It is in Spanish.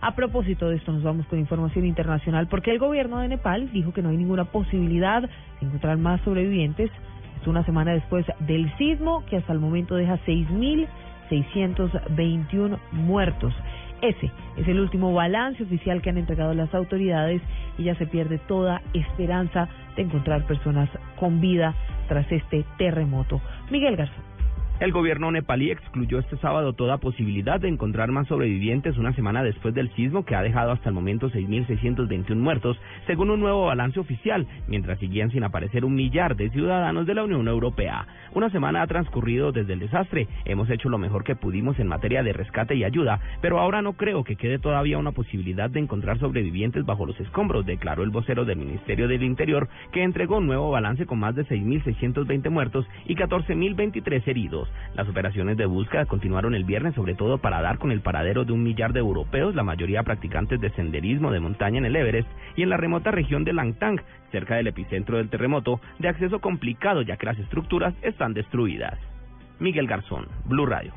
A propósito de esto, nos vamos con información internacional porque el gobierno de Nepal dijo que no hay ninguna posibilidad de encontrar más sobrevivientes. Es una semana después del sismo que hasta el momento deja 6.621 muertos. Ese es el último balance oficial que han entregado las autoridades y ya se pierde toda esperanza de encontrar personas con vida tras este terremoto. Miguel Garzón. El gobierno nepalí excluyó este sábado toda posibilidad de encontrar más sobrevivientes una semana después del sismo que ha dejado hasta el momento 6.621 muertos, según un nuevo balance oficial, mientras seguían sin aparecer un millar de ciudadanos de la Unión Europea. Una semana ha transcurrido desde el desastre, hemos hecho lo mejor que pudimos en materia de rescate y ayuda, pero ahora no creo que quede todavía una posibilidad de encontrar sobrevivientes bajo los escombros, declaró el vocero del Ministerio del Interior, que entregó un nuevo balance con más de 6.620 muertos y 14.023 heridos. Las operaciones de búsqueda continuaron el viernes, sobre todo para dar con el paradero de un millar de europeos, la mayoría practicantes de senderismo de montaña en el Everest y en la remota región de Langtang, cerca del epicentro del terremoto, de acceso complicado ya que las estructuras están destruidas. Miguel Garzón, Blue Radio.